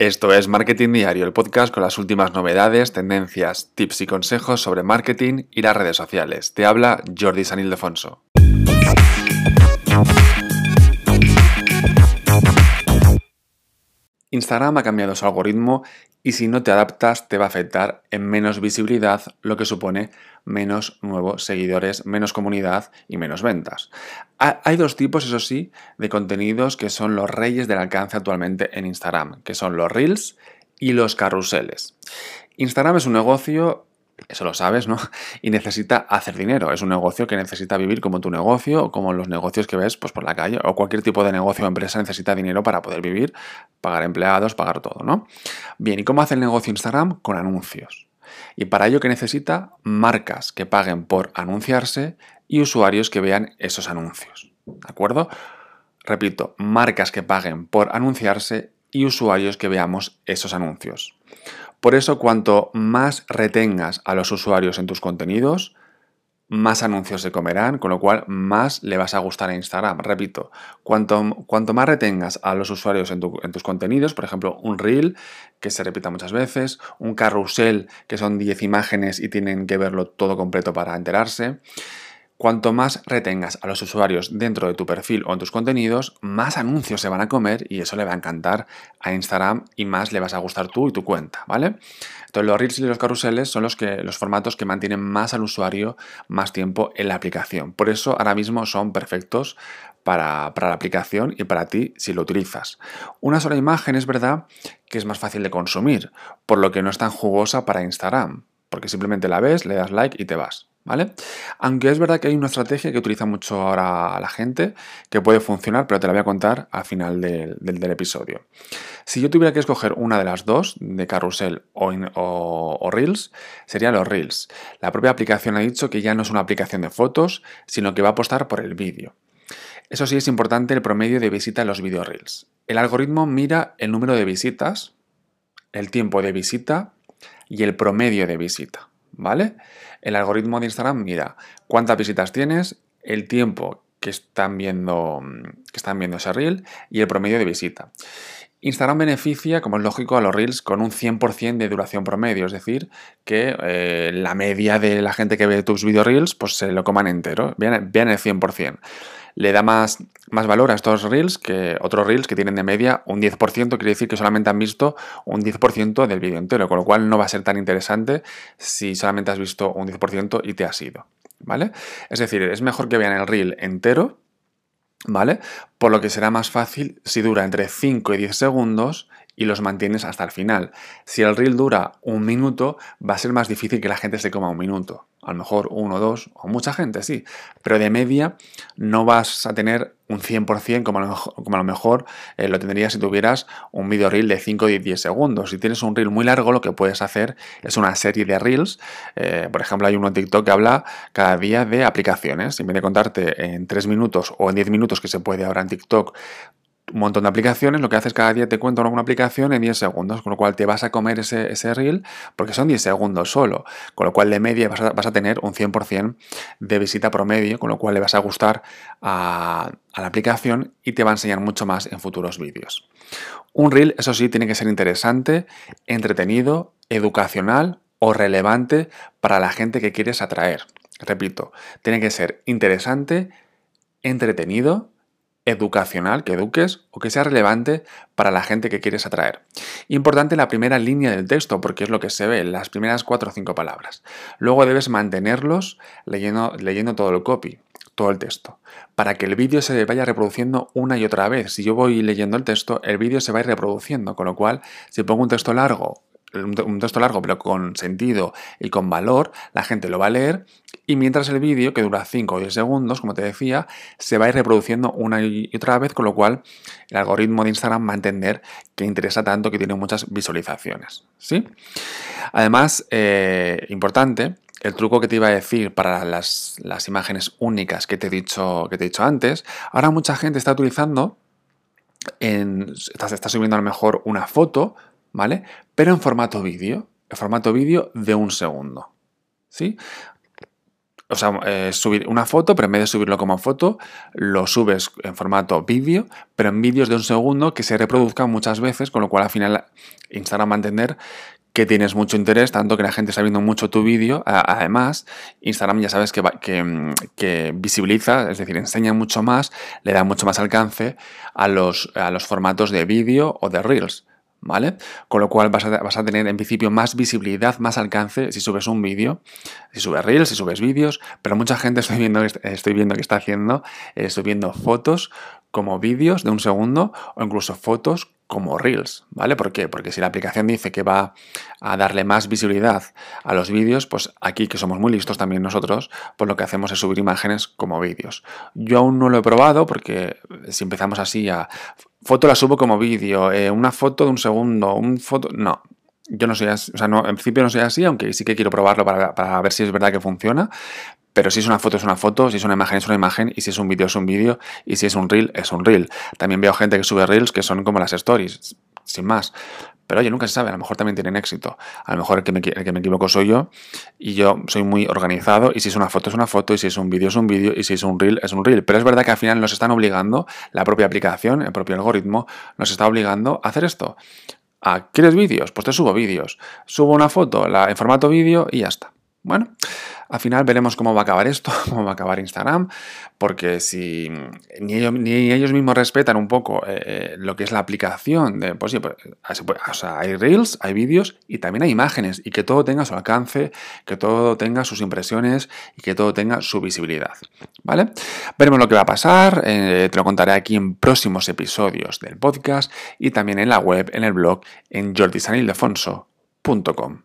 Esto es Marketing Diario, el podcast con las últimas novedades, tendencias, tips y consejos sobre marketing y las redes sociales. Te habla Jordi San Ildefonso. Instagram ha cambiado su algoritmo y si no te adaptas te va a afectar en menos visibilidad, lo que supone menos nuevos seguidores, menos comunidad y menos ventas. Hay dos tipos, eso sí, de contenidos que son los reyes del alcance actualmente en Instagram, que son los reels y los carruseles. Instagram es un negocio eso lo sabes, ¿no? Y necesita hacer dinero. Es un negocio que necesita vivir como tu negocio como los negocios que ves pues, por la calle o cualquier tipo de negocio o empresa necesita dinero para poder vivir, pagar empleados, pagar todo, ¿no? Bien, ¿y cómo hace el negocio Instagram? Con anuncios. Y para ello que necesita marcas que paguen por anunciarse y usuarios que vean esos anuncios. ¿De acuerdo? Repito, marcas que paguen por anunciarse y usuarios que veamos esos anuncios. Por eso, cuanto más retengas a los usuarios en tus contenidos, más anuncios se comerán, con lo cual más le vas a gustar a Instagram. Repito, cuanto, cuanto más retengas a los usuarios en, en, tus contenidos, por ejemplo, un reel que se repita muchas veces, un carrusel que son 10 imágenes y tienen que verlo todo completo para enterarse, Cuanto más retengas a los usuarios dentro de tu perfil o en tus contenidos, más anuncios se van a comer y eso le va a encantar a Instagram y más le vas a gustar tú y tu cuenta, ¿vale? Entonces los reels y los carruseles son los, que, los formatos que mantienen más al usuario más tiempo en la aplicación. Por eso ahora mismo son perfectos para, para, la aplicación y para ti si lo utilizas. Una sola imagen es verdad que es más fácil de consumir, por lo que no es tan jugosa para Instagram, porque simplemente la ves, le das like y te vas. ¿Vale? Aunque es verdad que hay una estrategia que utiliza mucho ahora la gente que puede funcionar, pero te la voy a contar al final del, episodio. Si yo tuviera que escoger una de las dos, de carrusel o, Reels, sería los Reels. La propia aplicación ha dicho que ya no es una aplicación de fotos, sino que va a apostar por el vídeo. Eso sí es importante el promedio de visita en los video Reels. El algoritmo mira el número de visitas, el tiempo de visita y el promedio de visita. ¿Vale? El algoritmo de Instagram mira cuántas visitas tienes, el tiempo que están viendo, que están viendo ese reel y el promedio de visita. Instagram beneficia, como es lógico, a los Reels con un 100% de duración promedio, es decir, que eh, la media de la gente que ve tus video Reels pues se lo coman entero, vean, el 100%. Le da más, más valor a estos Reels que otros Reels que tienen de media un 10%, quiere decir que solamente han visto un 10% del vídeo entero, con lo cual no va a ser tan interesante si solamente has visto un 10% y te has ido, ¿vale? Es decir, es mejor que vean el Reel entero ¿vale? Por lo que será más fácil si dura entre 5 y 10 segundos y los mantienes hasta el final. Si el reel dura un minuto, va a ser más difícil que la gente se coma un minuto. A lo mejor uno, dos, o mucha gente, sí. Pero de media no vas a tener un 100% como a lo mejor, como a lo, mejor lo tendrías si tuvieras un video reel de 5 y 10 segundos. Si tienes un reel muy largo, lo que puedes hacer es una serie de reels. Eh, por ejemplo, hay uno en TikTok que habla cada día de aplicaciones. En vez de contarte en 3 minutos o en 10 minutos que se puede ahora en TikTok un montón de aplicaciones, lo que haces cada día te cuento una aplicación en 10 segundos, con lo cual te vas a comer ese, ese reel porque son 10 segundos solo, con lo cual de media vas a, tener un 100% de visita promedio, con lo cual le vas a gustar a, a la aplicación y te va a enseñar mucho más en futuros vídeos. Un reel, eso sí, tiene que ser interesante, entretenido, educacional o relevante para la gente que quieres atraer. Repito, tiene que ser interesante, entretenido, educacional, que eduques o que sea relevante para la gente que quieres atraer. Importante la primera línea del texto, porque es lo que se ve, las primeras cuatro o cinco palabras. Luego debes mantenerlos leyendo, leyendo todo el copy, todo el texto, para que el vídeo se vaya reproduciendo una y otra vez. Si yo voy leyendo el texto, el vídeo se va a ir reproduciendo, con lo cual, si pongo un texto largo un texto largo pero con sentido y con valor, la gente lo va a leer y mientras el vídeo, que dura 5 o 10 segundos, como te decía, se va a ir reproduciendo una y otra vez, con lo cual el algoritmo de Instagram va a entender que interesa tanto que tiene muchas visualizaciones. ¿sí? Además, eh, importante, el truco que te iba a decir para las, imágenes únicas que te, he dicho, que te he dicho antes, ahora mucha gente está utilizando, en, está subiendo a lo mejor una foto, ¿vale? Pero en formato vídeo, en formato vídeo de un segundo, ¿sí? o sea, eh, subir una foto, pero en vez de subirlo como foto, lo subes en formato vídeo, pero en vídeos de un segundo que se reproduzcan muchas veces, con lo cual al final Instagram va a entender que tienes mucho interés, tanto que la gente está viendo mucho tu vídeo. Además, Instagram ya sabes que, que, que, visibiliza, es decir, enseña mucho más, le da mucho más alcance a los, a los formatos de vídeo o de reels. ¿Vale? Con lo cual vas a, tener en principio más visibilidad, más alcance si subes un vídeo, si subes reels, si subes vídeos, pero mucha gente estoy viendo, estoy viendo que está haciendo, eh, subiendo fotos como vídeos de un segundo o incluso fotos como Reels, ¿vale? ¿Por qué? Porque si la aplicación dice que va a darle más visibilidad a los vídeos, pues aquí que somos muy listos también nosotros, pues lo que hacemos es subir imágenes como vídeos. Yo aún no lo he probado porque si empezamos así a foto la subo como vídeo, eh, una foto de un segundo, un foto... No, yo no soy así, o sea, no, en principio no soy así, aunque sí que quiero probarlo para, para, ver si es verdad que funciona. Pero si es una foto es una foto, si es una imagen es una imagen, y si es un vídeo es un vídeo, y si es un reel es un reel. También veo gente que sube reels que son como las stories, sin más. Pero oye, nunca se sabe, a lo mejor también tienen éxito. A lo mejor el que, me, el que me equivoco soy yo y yo soy muy organizado y si es una foto es una foto y si es un vídeo es un vídeo y si es un reel es un reel. Pero es verdad que al final nos están obligando, la propia aplicación, el propio algoritmo, nos está obligando a hacer esto. ¿A ¿Quieres vídeos? Pues te subo vídeos. Subo una foto la, en formato vídeo y ya está. Bueno, al final veremos cómo va a acabar esto, cómo va a acabar Instagram, porque si ni ellos, mismos respetan un poco eh, eh, lo que es la aplicación, de, pues, pues o sea, hay reels, hay vídeos y también hay imágenes, y que todo tenga su alcance, que todo tenga sus impresiones y que todo tenga su visibilidad. ¿Vale? Veremos lo que va a pasar, eh, te lo contaré aquí en próximos episodios del podcast y también en la web, en el blog, en jordisanildefonso.com.